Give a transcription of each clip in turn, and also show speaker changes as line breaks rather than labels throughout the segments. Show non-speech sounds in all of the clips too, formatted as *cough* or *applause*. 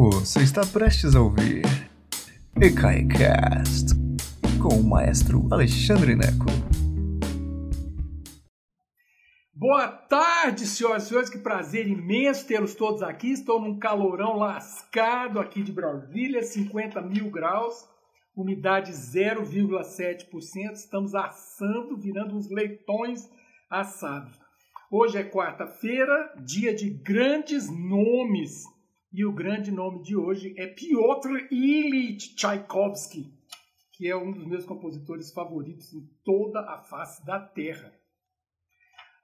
Você está prestes a ouvir EKAICAST com o maestro Alexandre Neco.
Boa tarde, senhoras e senhores, que prazer imenso tê-los todos aqui. Estou num calorão lascado aqui de Brasília, 50 mil graus, umidade 0,7%. Estamos assando, virando uns leitões assados. Hoje é quarta-feira, dia de grandes nomes. E o grande nome de hoje é Piotr Ilyich Tchaikovsky, que é um dos meus compositores favoritos em toda a face da Terra.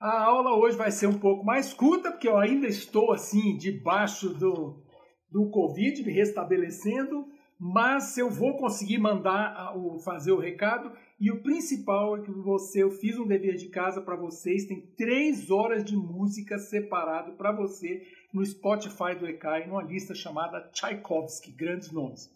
A aula hoje vai ser um pouco mais curta, porque eu ainda estou assim, debaixo do, do Covid, me restabelecendo, mas eu vou conseguir mandar o, fazer o recado. E o principal é que você, eu fiz um dever de casa para vocês, tem três horas de música separado para você no Spotify do ECAI, numa lista chamada Tchaikovsky, grandes nomes.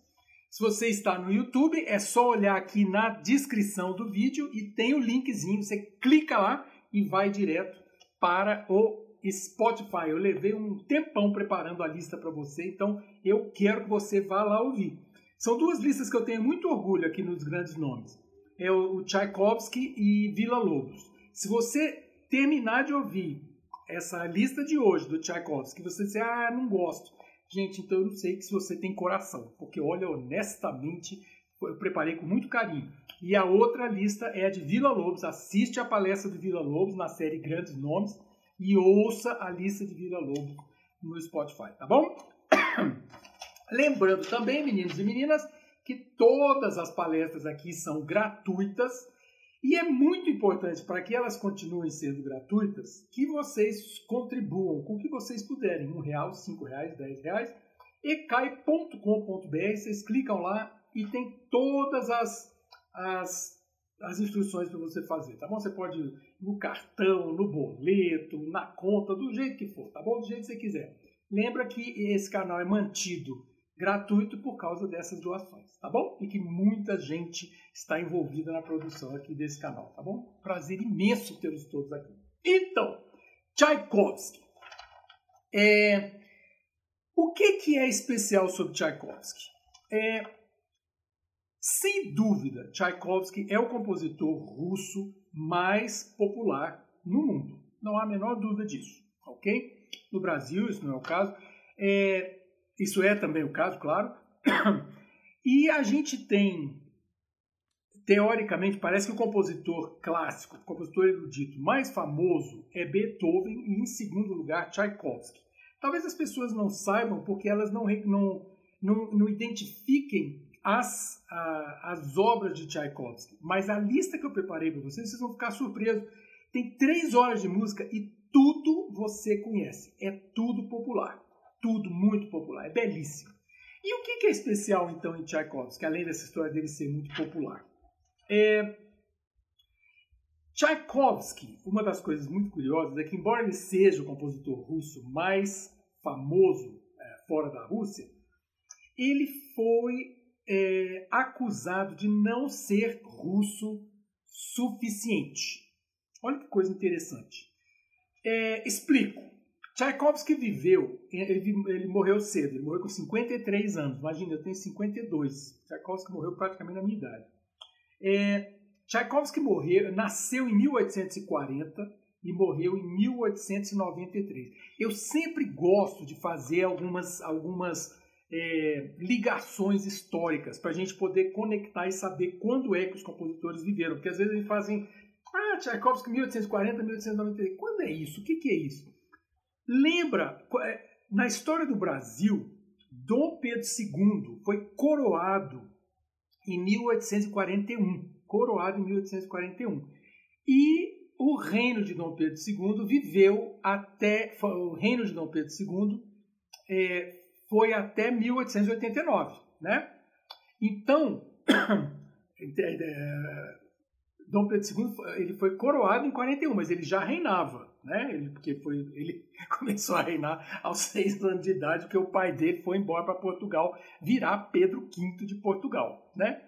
Se você está no YouTube, é só olhar aqui na descrição do vídeo e tem o linkzinho, você clica lá e vai direto para o Spotify. Eu levei um tempão preparando a lista para você, então eu quero que você vá lá ouvir. São duas listas que eu tenho muito orgulho aqui nos grandes nomes. É o Tchaikovsky e Vila Lobos. Se você terminar de ouvir essa lista de hoje do Tchaikovsky, você disser, ah, não gosto. Gente, então eu não sei se você tem coração, porque olha, honestamente, eu preparei com muito carinho. E a outra lista é a de Vila Lobos. Assiste a palestra de Vila Lobos na série Grandes Nomes e ouça a lista de Vila Lobos no Spotify, tá bom? Lembrando também, meninos e meninas, que todas as palestras aqui são gratuitas e é muito importante para que elas continuem sendo gratuitas que vocês contribuam com o que vocês puderem, um real, cinco reais, dez reais, ecai.com.br, vocês clicam lá e tem todas as as, as instruções para você fazer, tá bom? Você pode ir no cartão, no boleto, na conta, do jeito que for, tá bom? Do jeito que você quiser. Lembra que esse canal é mantido gratuito por causa dessas doações, tá bom? E que muita gente está envolvida na produção aqui desse canal, tá bom? Prazer imenso tê-los todos aqui. Então, Tchaikovsky. É... O que, que é especial sobre Tchaikovsky? É, sem dúvida, Tchaikovsky é o compositor russo mais popular no mundo. Não há a menor dúvida disso, ok? No Brasil, isso não é o caso. É, isso é também o caso, claro. E a gente tem, teoricamente, parece que o compositor clássico, o compositor erudito mais famoso é Beethoven e, em segundo lugar, Tchaikovsky. Talvez as pessoas não saibam porque elas não, não, não, não identifiquem as, a, as obras de Tchaikovsky, mas a lista que eu preparei para vocês, vocês vão ficar surpresos. Tem três horas de música e tudo você conhece. É tudo popular. Tudo muito popular. É belíssimo. E o que é especial, então, em Tchaikovsky, além dessa história dele ser muito popular? É... Tchaikovsky, uma das coisas muito curiosas é que, embora ele seja o compositor russo mais famoso é, fora da Rússia, ele foi é, acusado de não ser russo suficiente. Olha que coisa interessante. É, explico. Tchaikovsky viveu, ele, ele, morreu cedo, ele morreu com 53 anos. Imagina, eu tenho 52. Tchaikovsky morreu praticamente na minha idade. É, Tchaikovsky morreu, nasceu em 1840 e morreu em 1893. Eu sempre gosto de fazer algumas, algumas é, ligações históricas para a gente poder conectar e saber quando é que os compositores viveram. Porque às vezes eles fazem, ah, Tchaikovsky 1840, 1893. Quando é isso? O que, que é isso? Lembra, é, na história do Brasil, Dom Pedro II foi coroado em 1841. Coroado em 1841. E o reino de Dom Pedro II viveu até. O reino de Dom Pedro II é, foi até 1889, né? Então, *coughs* é, Dom Pedro II ele foi coroado em 41, mas ele já reinava, né? Ele, porque foi, ele *laughs* começou a reinar aos seis anos de idade, porque o pai dele foi embora para Portugal, virar Pedro V de Portugal, né?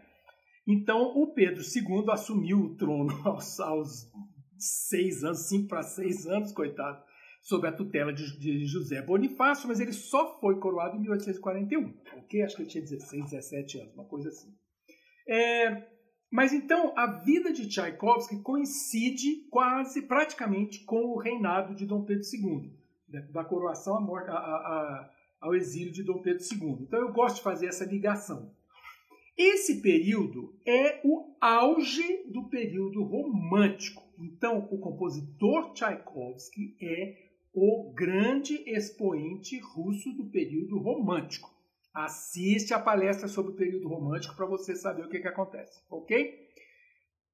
Então, o Pedro II assumiu o trono *laughs* aos, aos seis anos, cinco para seis anos, coitado, sob a tutela de, de, José Bonifácio, mas ele só foi coroado em 1841, ok? Acho que ele tinha 16, 17 anos, uma coisa assim. É, mas então a vida de Tchaikovsky coincide quase, praticamente, com o reinado de Dom Pedro II, né? da coroação à morte, ao exílio de Dom Pedro II. Então eu gosto de fazer essa ligação. Esse período é o auge do período romântico. Então, o compositor Tchaikovsky é o grande expoente russo do período romântico. Assiste a palestra sobre o período romântico para você saber o que, que acontece, ok?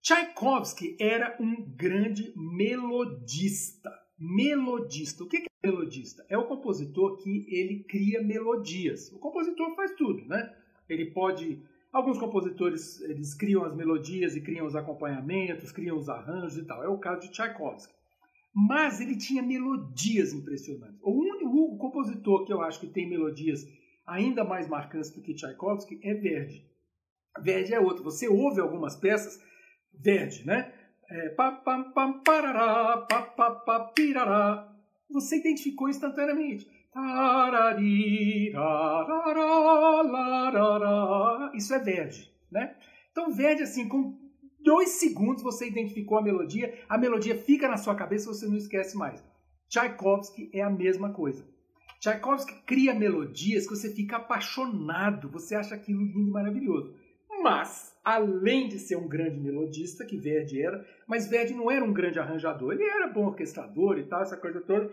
Tchaikovsky era um grande melodista. Melodista. O que é melodista? É o compositor que ele cria melodias. O compositor faz tudo, né? Ele pode Alguns compositores eles criam as melodias e criam os acompanhamentos, criam os arranjos e tal. É o caso de Tchaikovsky. Mas ele tinha melodias impressionantes. O único compositor que eu acho que tem melodias ainda mais marcantes do que Tchaikovsky é Verdi. Verdi é outro. Você ouve algumas peças, Verdi, né? É, pa, pa, pa, parará, pa, pa, pa, pirará. Você identificou instantaneamente. Isso é Verdi, né? Então Verdi, assim, com dois segundos você identificou a melodia, a melodia fica na sua cabeça e você não esquece mais. Tchaikovsky é a mesma coisa. Tchaikovsky cria melodias que você fica apaixonado, você acha aquilo lindo e maravilhoso. Mas, além de ser um grande melodista, que Verdi era, mas Verdi não era um grande arranjador, ele era bom orquestrador e tal, essa coisa toda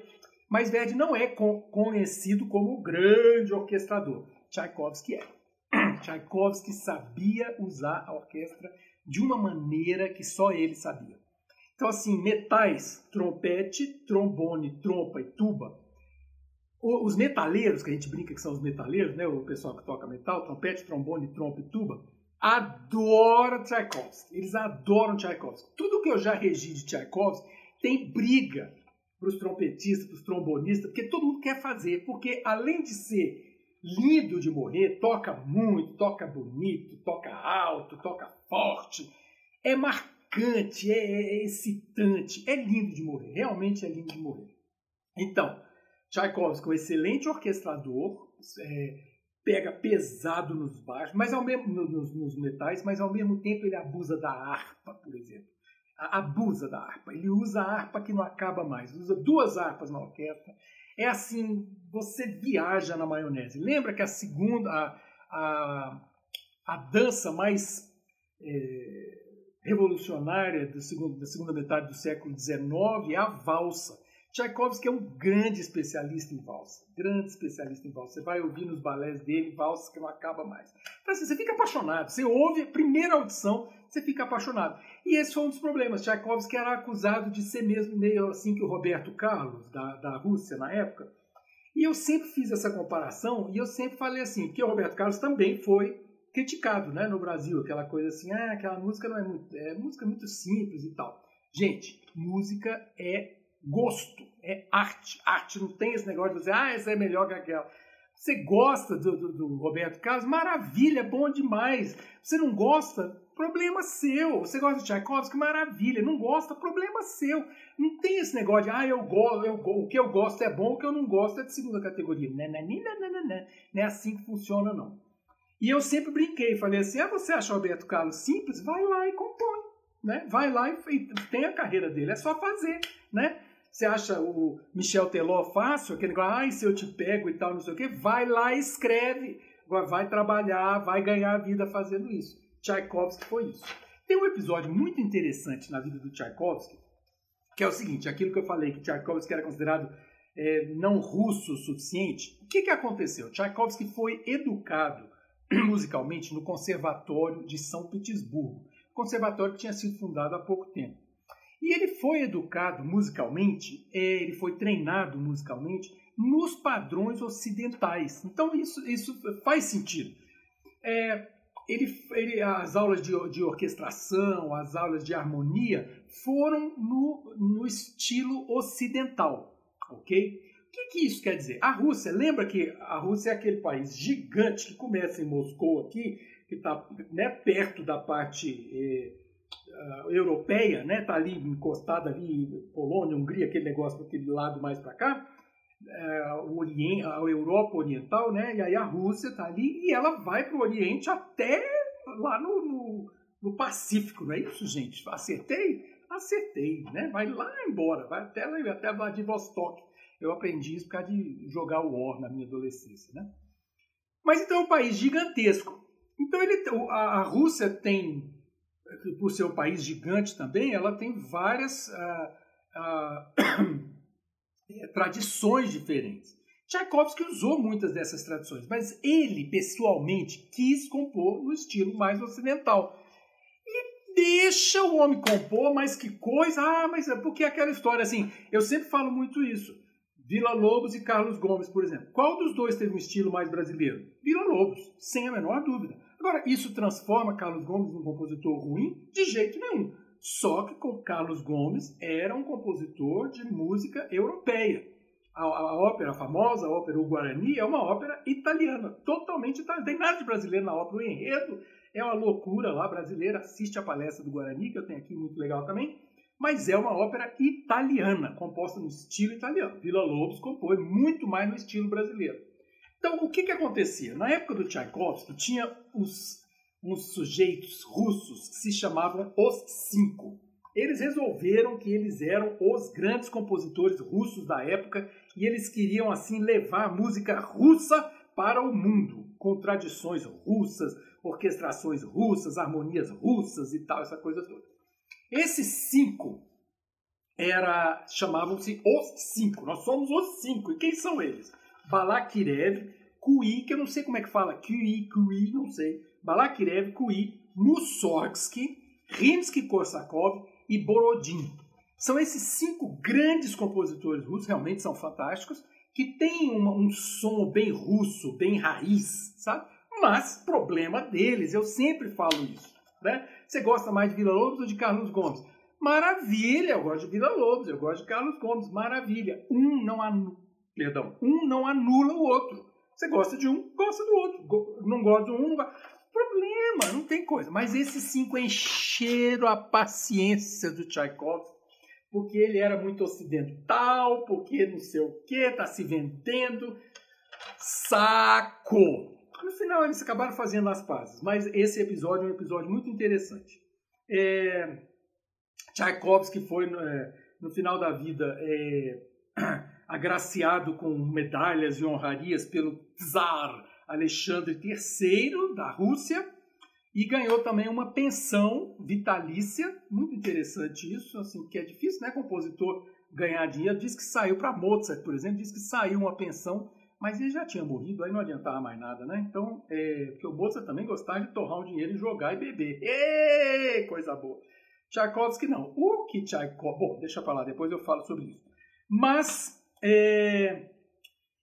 mas Verdi não é conhecido como grande orquestrador. Tchaikovsky é. *clears throat* Tchaikovsky sabia usar a orquestra de uma maneira que só ele sabia. Então, assim, metais, trompete, trombone, trompa e tuba. Os metaleiros, que a gente brinca que são os metaleiros, né? o pessoal que toca metal, trompete, trombone, trompa e tuba, adoram Tchaikovsky. Eles adoram Tchaikovsky. Tudo que eu já regi de Tchaikovsky tem briga para os trompetistas, para os trombonistas, porque todo mundo quer fazer, porque além de ser lindo de morrer, toca muito, toca bonito, toca alto, toca forte, é marcante, é, é excitante, é lindo de morrer, realmente é lindo de morrer. Então, Tchaikovsky, um excelente orquestrador, é, pega pesado nos baixos, mas ao mesmo nos, nos metais, mas ao mesmo tempo ele abusa da harpa, por exemplo abusa da harpa. Ele usa a harpa que não acaba mais. Usa duas harpas na orquestra. É assim, você viaja na maionese. Lembra que a segunda, a, a, a dança mais é, revolucionária do segundo, da segunda metade do século XIX é a valsa. Tchaikovsky é um grande especialista em valsa, grande especialista em valsa. Você vai ouvir nos balés dele valsa que não acaba mais. Então, assim, você fica apaixonado. Você ouve a primeira audição, você fica apaixonado. E esse foi um dos problemas. Tchaikovsky era acusado de ser mesmo meio assim que o Roberto Carlos, da, da Rússia na época. E eu sempre fiz essa comparação e eu sempre falei assim, que o Roberto Carlos também foi criticado né, no Brasil. Aquela coisa assim, ah, aquela música não é muito. É música muito simples e tal. Gente, música é gosto, é arte. Arte não tem esse negócio de dizer, ah, essa é melhor que aquela. Você gosta do, do, do, Roberto Carlos? Maravilha, bom demais. Você não gosta? Problema seu. Você gosta de Tchaikovsky? Maravilha. Não gosta? Problema seu. Não tem esse negócio de, ah, eu gosto, eu, o que eu gosto é bom, o que eu não gosto é de segunda categoria. Não, não, não, não, é assim que funciona, não. E eu sempre brinquei, falei assim, ah, você acha o Roberto Carlos simples? Vai lá e compõe. Né? Vai lá e tem a carreira dele, é só fazer, né? Você acha o Michel Teló fácil? Aquele negócio, ai, se eu te pego e tal, não sei o quê. Vai lá e escreve. Vai trabalhar, vai ganhar a vida fazendo isso. Tchaikovsky foi isso. Tem um episódio muito interessante na vida do Tchaikovsky, que é o seguinte, aquilo que eu falei, que Tchaikovsky era considerado é, não russo o suficiente. O que, que aconteceu? Tchaikovsky foi educado *clears throat* musicalmente no Conservatório de São Petersburgo, conservatório que tinha sido fundado há pouco tempo. E ele foi educado musicalmente, é, ele foi treinado musicalmente nos padrões ocidentais. Então isso, isso faz sentido. É, ele, ele, as aulas de, de, orquestração, as aulas de harmonia foram no, no estilo ocidental, ok? O que, que, isso quer dizer? A Rússia, lembra que a Rússia é aquele país gigante que começa em Moscou aqui, que está né, perto da parte é, uh, europeia, né? Tá ali encostada ali, Polônia, Hungria, aquele negócio daquele lado mais para cá, uh, o Oriente, a Europa Oriental, né? E aí a Rússia tá ali e ela vai para o Oriente até lá no, no, no, Pacífico, não é isso, gente? Acertei? Acertei, né? Vai lá embora, vai até lá, até Vladivostok. Eu aprendi isso por causa de jogar o War na minha adolescência, né? Mas então é um país gigantesco. Então ele, a, a Rússia tem por ser um país gigante também, ela tem várias ah, ah, *coughs* tradições diferentes. Tchaikovsky usou muitas dessas tradições, mas ele, pessoalmente, quis compor no estilo mais ocidental. E deixa o homem compor, mas que coisa! Ah, mas é porque aquela história, assim, eu sempre falo muito isso. Vila Lobos e Carlos Gomes, por exemplo. Qual dos dois teve um estilo mais brasileiro? Vila Lobos, sem a menor dúvida. Agora, isso transforma Carlos Gomes num compositor ruim? De jeito nenhum. Só que Carlos Gomes era um compositor de música europeia. A, a, ópera famosa, a ópera O Guarani, é uma ópera italiana, totalmente italiana. Tem nada de brasileiro na ópera. O enredo é uma loucura lá brasileira. Assiste a palestra do Guarani, que eu tenho aqui muito legal também. Mas é uma ópera italiana, composta no estilo italiano. Vila Lobos compõe muito mais no estilo brasileiro. Então, o que, que acontecia? Na época do Tchaikovsky, tinha os, uns sujeitos russos que se chamavam os Cinco. Eles resolveram que eles eram os grandes compositores russos da época e eles queriam, assim, levar a música russa para o mundo, com tradições russas, orquestrações russas, harmonias russas e tal, essa coisa toda. Esses cinco era chamavam-se os cinco. Nós somos os cinco. E quem são eles? Balakirev, Kui, que eu não sei como é que fala, Kui, Kui, não sei, Balakirev, Kui, Mussorgsky, Rimsky-Korsakov e Borodin. São esses cinco grandes compositores russos, realmente são fantásticos, que têm um, um som bem russo, bem raiz, sabe? Mas problema deles, eu sempre falo isso. Né? Você gosta mais de Vila Lobos ou de Carlos Gomes? Maravilha, eu gosto de Vila Lobos, eu gosto de Carlos Gomes, maravilha. Um não perdão, um não anula o outro. Você gosta de um, gosta do outro. Não gosta de um, não gosta. Problema, não tem coisa. Mas esses cinco encheram a paciência do Tchaikovsky, porque ele era muito ocidental, porque não sei o que, tá se vendendo. Saco! No final eles acabaram fazendo as pazes, mas esse episódio é um episódio muito interessante. É, Tchaikovsky foi, é, no final da vida, é, *clears throat* agraciado com medalhas e honrarias pelo czar Alexandre III da Rússia e ganhou também uma pensão vitalícia, muito interessante isso, assim, que é difícil, né, compositor ganhar dinheiro. Diz que saiu para Mozart, por exemplo, diz que saiu uma pensão, mas ele já tinha morrido, aí não adiantava mais nada, né? Então, é, porque o Mozart também gostava de torrar um dinheiro e jogar e beber. Êêê, coisa boa. Tchaikovsky não. O que Tchaikovsky... Bom, deixa para lá, depois eu falo sobre isso. Mas é...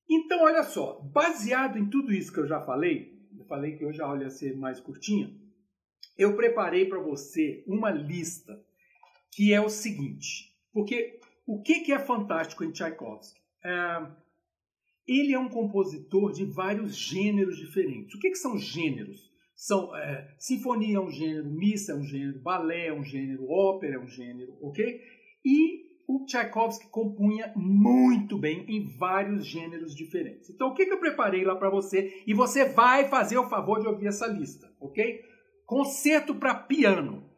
Então, olha só, baseado em tudo isso que eu já falei, eu falei que hoje a aula ia ser mais curtinha, eu preparei para você uma lista que é o seguinte, porque o que, que é fantástico em Tchaikovsky? É... Ele é um compositor de vários gêneros diferentes. O que, que são gêneros? São, é, sinfonia é um gênero, missa é um gênero, balé é um gênero, ópera é um gênero, ok? E o Tchaikovsky compunha muito bem em vários gêneros diferentes. Então, o que, eu preparei lá para você? E você vai fazer o favor de ouvir essa lista, ok? Concerto para piano.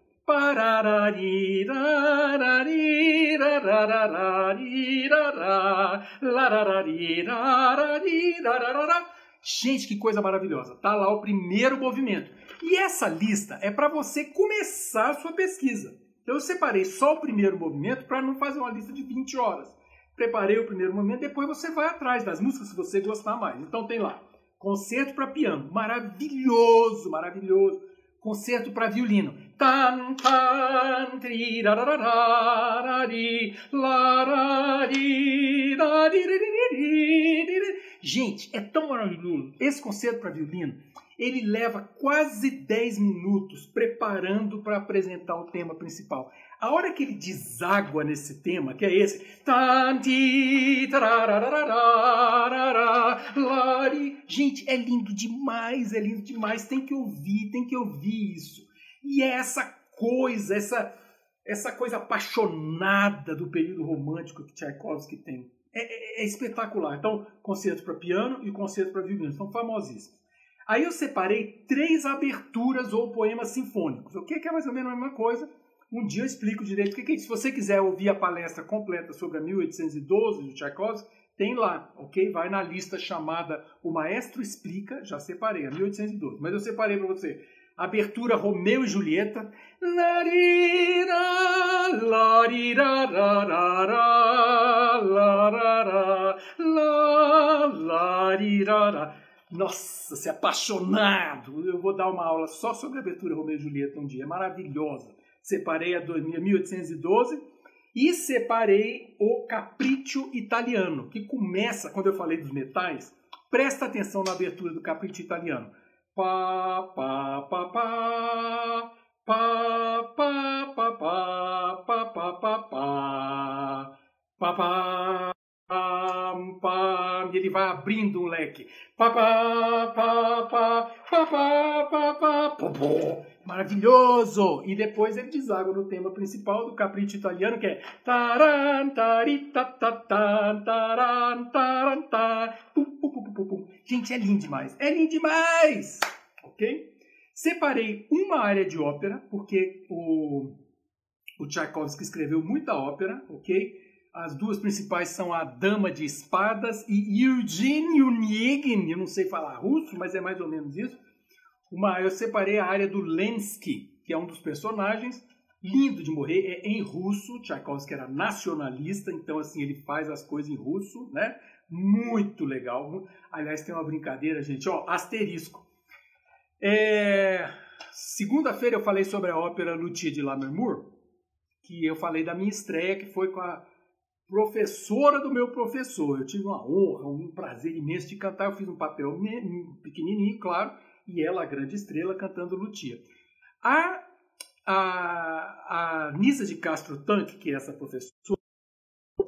Gente, que coisa maravilhosa! Tá lá o primeiro movimento. E essa lista é para você começar a sua pesquisa. Então eu separei só o primeiro movimento para não fazer uma lista de 20 horas. Preparei o primeiro movimento, depois você vai atrás das músicas se você gostar mais. Então tem lá, concerto para piano, maravilhoso, maravilhoso. Concerto para violino. Gente, é tão maravilhoso. Esse concerto para violino ele leva quase 10 minutos preparando para apresentar o tema principal. A hora que ele deságua nesse tema, que é esse, gente, é lindo demais, é lindo demais, tem que ouvir, tem que ouvir isso. E é essa coisa, essa, essa coisa apaixonada do período romântico que Tchaikovsky tem. É, é, é espetacular. Então, concerto para piano e concerto para violino são famosíssimos. Aí eu separei três aberturas ou poemas sinfônicos, ok? Que é mais ou menos a mesma coisa. Um dia eu explico direito o que é isso. Se você quiser ouvir a palestra completa sobre a 1812 de Tchaikovsky, tem lá, ok? Vai na lista chamada O Maestro Explica, já separei, a 1812. Mas eu separei para você. Abertura Romeu e Julieta. Nossa, se apaixonado! Eu vou dar uma aula só sobre a abertura Romeu e Julieta um dia, é maravilhosa. Separei a 1812 e separei o Capriccio Italiano, que começa, quando eu falei dos metais, presta atenção na abertura do Capriccio Italiano. Pá, pá, pá, pá, pá, pá, pá, pá, pá, pá, pá, pá, pá, pá, e ele vai abrindo um leque. Pá, pá, pá, pá, pá, pá, pá, pá, pá, pá, Maravilhoso! E depois ele deságua no tema principal do capricho italiano, que é. Gente, é lindo demais! É lindo demais! Ok? Separei uma área de ópera, porque o, o Tchaikovsky escreveu muita ópera, ok? As duas principais são a Dama de Espadas e Eugene Onegin, eu não sei falar russo, mas é mais ou menos isso uma, eu separei a área do Lensky, que é um dos personagens, lindo de morrer, é em russo. Tchaikovsky era nacionalista, então assim ele faz as coisas em russo, né? Muito legal. Aliás, tem uma brincadeira, gente, ó, asterisco. É... Segunda-feira eu falei sobre a ópera Lucia de Lammermoor, que eu falei da minha estreia, que foi com a professora do meu professor. Eu tive uma honra, um prazer imenso de cantar. Eu fiz um papel pequenininho, claro, e ela, a grande estrela, cantando Lutia. A, a, a Nisa de Castro Tanque, que é essa professora,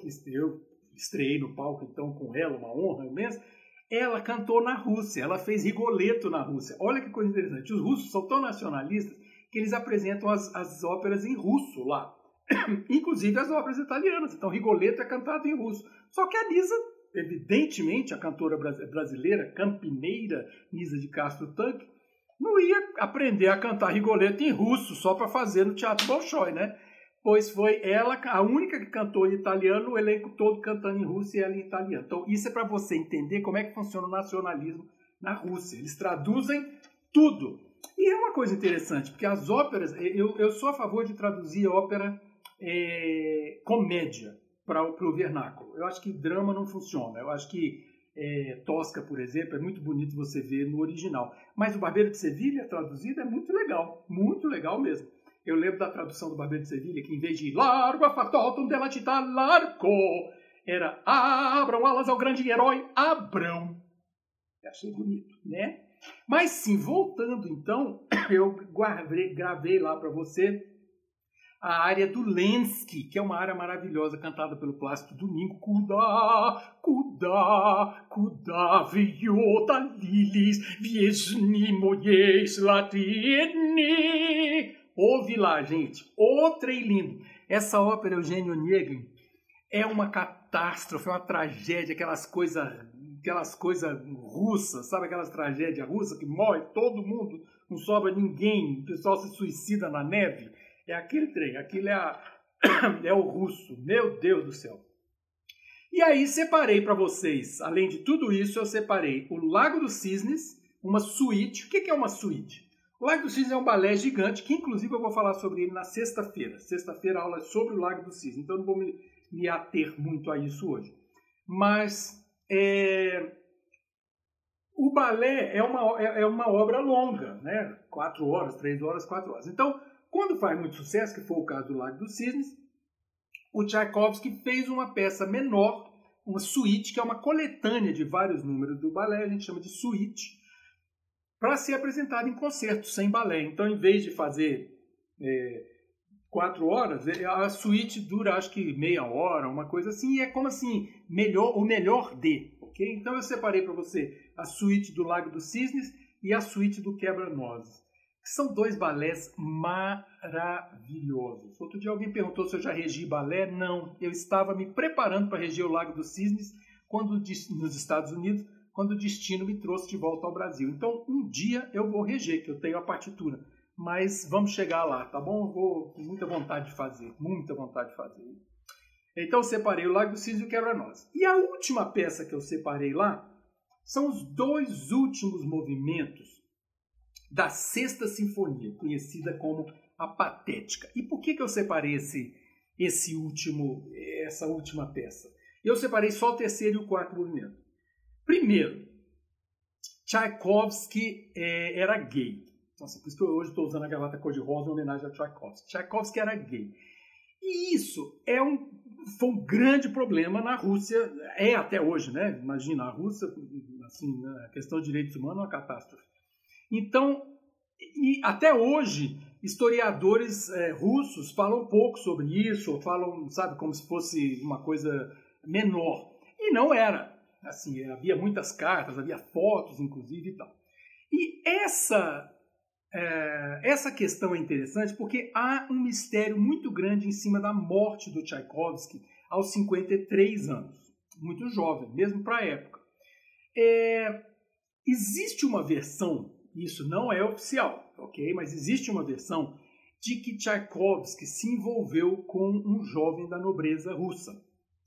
que eu estreiei no palco então com ela, uma honra imensa, ela cantou na Rússia, ela fez Rigoletto na Rússia. Olha que coisa interessante. Os russos são tão nacionalistas que eles apresentam as, as óperas em russo lá. *coughs* Inclusive as óperas italianas. Então Rigoletto é cantado em russo. Só que a Nisa evidentemente, a cantora brasileira, campineira Nisa de Castro Tanque, não ia aprender a cantar Rigoletto em russo só para fazer no Teatro Bolshoi, né? Pois foi ela a única que cantou em italiano, o elenco todo cantando em russo e ela em italiano. Então, isso é para você entender como é que funciona o nacionalismo na Rússia. Eles traduzem tudo. E é uma coisa interessante, porque as óperas, eu, eu sou a favor de traduzir ópera é, comédia para o vernáculo. Eu acho que drama não funciona. Eu acho que é, Tosca, por exemplo, é muito bonito você ver no original. Mas o Barbeiro de Sevilha, traduzido, é muito legal. Muito legal mesmo. Eu lembro da tradução do Barbeiro de Sevilha, que em vez de largo a fatotum della città largo, era abram alas ao grande herói Abrão. Eu achei bonito, né? Mas sim, voltando então, *coughs* eu gravei lá para você a área do Lensky, que é uma área maravilhosa, cantada pelo Plácido Domingo. Kuda, kuda, kuda, viota lilis, viesni moies latini. Ouve lá, gente. Outra e lindo. Essa ópera, Eugênio Onegin, é uma catástrofe, é uma tragédia, aquelas coisas aquelas coisas russas, sabe aquelas tragédias russas que morre todo mundo, não sobra ninguém, o pessoal se suicida na neve. É aquele trem, aquilo é, a, *coughs* é o russo. Meu Deus do céu. E aí separei para vocês, além de tudo isso, eu separei o Lago dos Cisnes, uma suíte. O que é uma suíte? O Lago dos Cisnes é um balé gigante, que inclusive eu vou falar sobre ele na sexta-feira. Sexta-feira aula é sobre o Lago dos Cisnes, então não vou me, me ater muito a isso hoje. Mas é, o balé é uma, é, é uma obra longa, né? Quatro horas, três horas, quatro horas. Então, quando faz muito sucesso, que foi o caso do Lago dos Cisnes, o Tchaikovsky fez uma peça menor, uma suíte, que é uma coletânea de vários números do balé, a gente chama de suíte, para ser apresentada em concertos sem balé. Então, em vez de fazer é, quatro horas, é, a suíte dura acho que meia hora, uma coisa assim, e é como assim, melhor, o melhor de, ok? Então eu separei para você a suíte do Lago dos Cisnes e a suíte do Quebra-Nozes. São dois balés maravilhosos. Outro dia alguém perguntou se eu já regi balé. Não, eu estava me preparando para reger o Lago dos Cisnes quando, nos Estados Unidos, quando o destino me trouxe de volta ao Brasil. Então, um dia eu vou reger, que eu tenho a partitura. Mas vamos chegar lá, tá bom? Eu vou com muita vontade de fazer, muita vontade de fazer. Então, eu separei o Lago dos Cisnes e o Quebra-Nós. E a última peça que eu separei lá são os dois últimos movimentos da Sexta Sinfonia, conhecida como a Patética. E por que, que eu separei esse, esse último, essa última peça? Eu separei só o terceiro e o quarto movimento. Primeiro, Tchaikovsky é, era gay. Assim, por isso que eu hoje estou usando a gravata cor-de-rosa em homenagem a Tchaikovsky. Tchaikovsky era gay. E isso é um, foi um grande problema na Rússia, é até hoje, né? Imagina, a Rússia, assim, a questão de direitos humanos é uma catástrofe. Então, e até hoje, historiadores é, russos falam pouco sobre isso, ou falam, sabe, como se fosse uma coisa menor. E não era. Assim, havia muitas cartas, havia fotos, inclusive, e tal. E essa, é, essa questão é interessante porque há um mistério muito grande em cima da morte do Tchaikovsky aos 53 anos. Muito jovem, mesmo para a época. É, existe uma versão isso não é oficial, ok? Mas existe uma versão de que Tchaikovsky se envolveu com um jovem da nobreza russa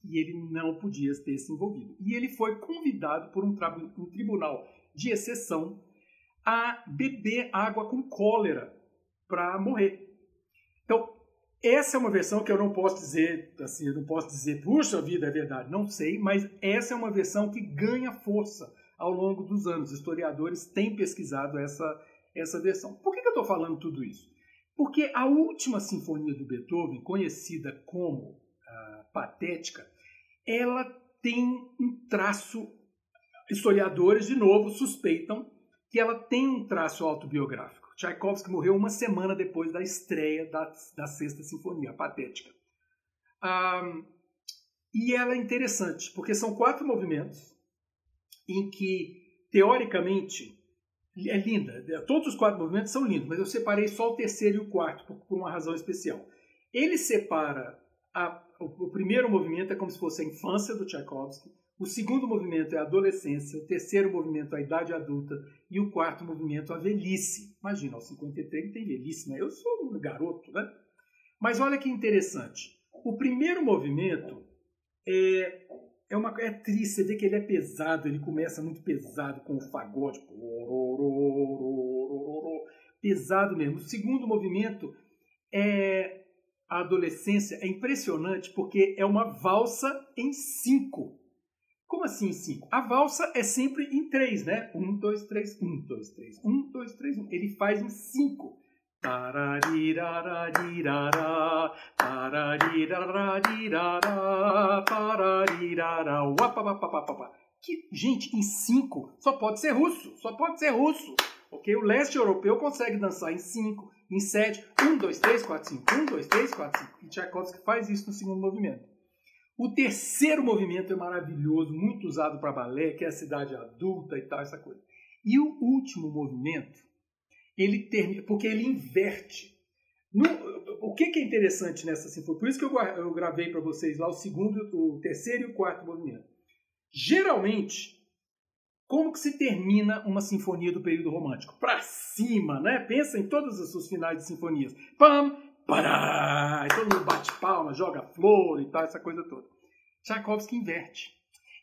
e ele não podia ter se envolvido. E ele foi convidado por um, um tribunal de exceção a beber água com cólera para morrer. Então, essa é uma versão que eu não posso dizer, assim, eu não posso dizer, puxa vida, é verdade, não sei, mas essa é uma versão que ganha força ao longo dos anos. Historiadores têm pesquisado essa, essa versão. Por que, que eu estou falando tudo isso? Porque a última sinfonia do Beethoven, conhecida como ah, Patética, ela tem um traço. Historiadores, de novo, suspeitam que ela tem um traço autobiográfico. Tchaikovsky morreu uma semana depois da estreia da, da Sexta Sinfonia, Patética. Ah, e ela é interessante, porque são quatro movimentos em que, teoricamente, é linda. Todos os quatro movimentos são lindos, mas eu separei só o terceiro e o quarto por, por uma razão especial. Ele separa a, o, o, primeiro movimento é como se fosse a infância do Tchaikovsky, o segundo movimento é a adolescência, o terceiro movimento é a idade adulta e o quarto movimento a velhice. Imagina, aos 53 tem velhice, né? Eu sou um garoto, né? Mas olha que interessante. O primeiro movimento é é, uma, é triste, você vê que ele é pesado, ele começa muito pesado com o fagote. Pesado mesmo. O segundo movimento é a adolescência, é impressionante porque é uma valsa em cinco. Como assim em cinco? A valsa é sempre em três, né? Um, dois, três, um, dois, três, um, dois, três, um. Ele faz em cinco. Tararirarirará, tararirarirará, pararirará, que, gente, em cinco só pode ser russo, só pode ser russo. Ok? O leste europeu consegue dançar em cinco, em sete, um, dois, três, quatro, cinco, um, dois, três, quatro, cinco. E Tchaikovsky faz isso no segundo movimento. O terceiro movimento é maravilhoso, muito usado para balé, que é a cidade adulta e tal, essa coisa. E o último movimento ele termina, porque ele inverte. No, o que, que, é interessante nessa sinfonia? Por isso que eu, eu gravei para vocês lá o segundo, o terceiro e o quarto movimento. Geralmente, como que se termina uma sinfonia do período romântico? Para cima, né? Pensa em todos os seus finais de sinfonias. Pam, pará, e todo mundo bate palma, joga flor e tal, essa coisa toda. Tchaikovsky inverte.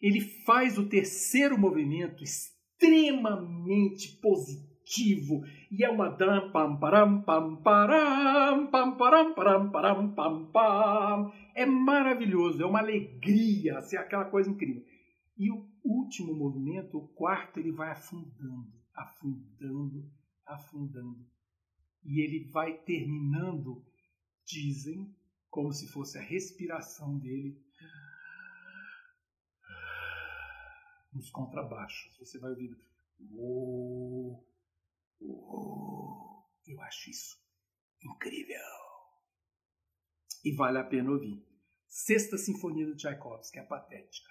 Ele faz o terceiro movimento extremamente positivo positivo. E é uma dam pam param pam param pam param param param pam pam. É maravilhoso é uma alegria assim, aquela coisa incrível. E o último movimento o quarto ele vai afundando afundando afundando. E ele vai terminando dizem como se fosse a respiração dele nos contrabaixos. Você vai ouvindo oh, eu acho isso incrível. E vale a pena ouvir. Sexta Sinfonia do Tchaikovsky, a patética.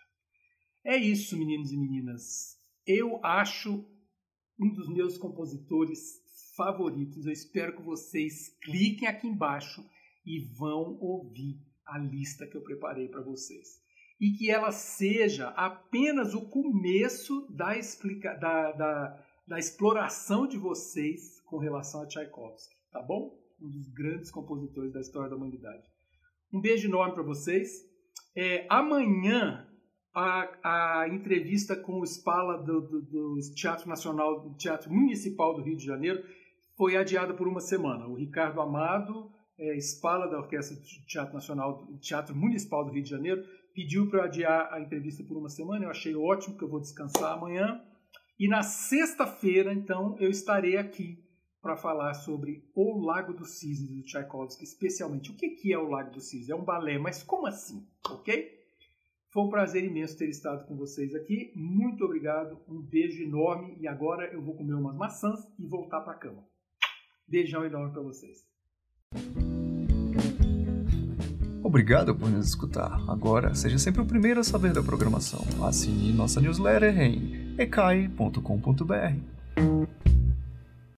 É isso, meninos e meninas. Eu acho um dos meus compositores favoritos. Eu espero que vocês cliquem aqui embaixo e vão ouvir a lista que eu preparei para vocês. E que ela seja apenas o começo da, explica, da, da, da exploração de vocês com relação a Tchaikovsky, tá bom? Um dos grandes compositores da história da humanidade. Um beijo enorme para vocês. É, amanhã a, a, entrevista com o Spala do, do, do, Teatro Nacional, do Teatro Municipal do Rio de Janeiro, foi adiada por uma semana. O Ricardo Amado, é, Spala da Orquestra do Teatro Nacional, do Teatro Municipal do Rio de Janeiro, pediu para adiar a entrevista por uma semana. Eu achei ótimo que eu vou descansar amanhã. E na sexta-feira, então, eu estarei aqui para falar sobre O Lago dos Cisnes do Tchaikovsky, especialmente. O que é o Lago dos Cisnes? É um balé, mas como assim? Ok? Foi um prazer imenso ter estado com vocês aqui. Muito obrigado, um beijo enorme e agora eu vou comer umas maçãs e voltar para a cama. Beijão enorme para vocês.
Obrigado por nos escutar. Agora, seja sempre o primeiro a saber da programação. Assine nossa newsletter em ecai.com.br.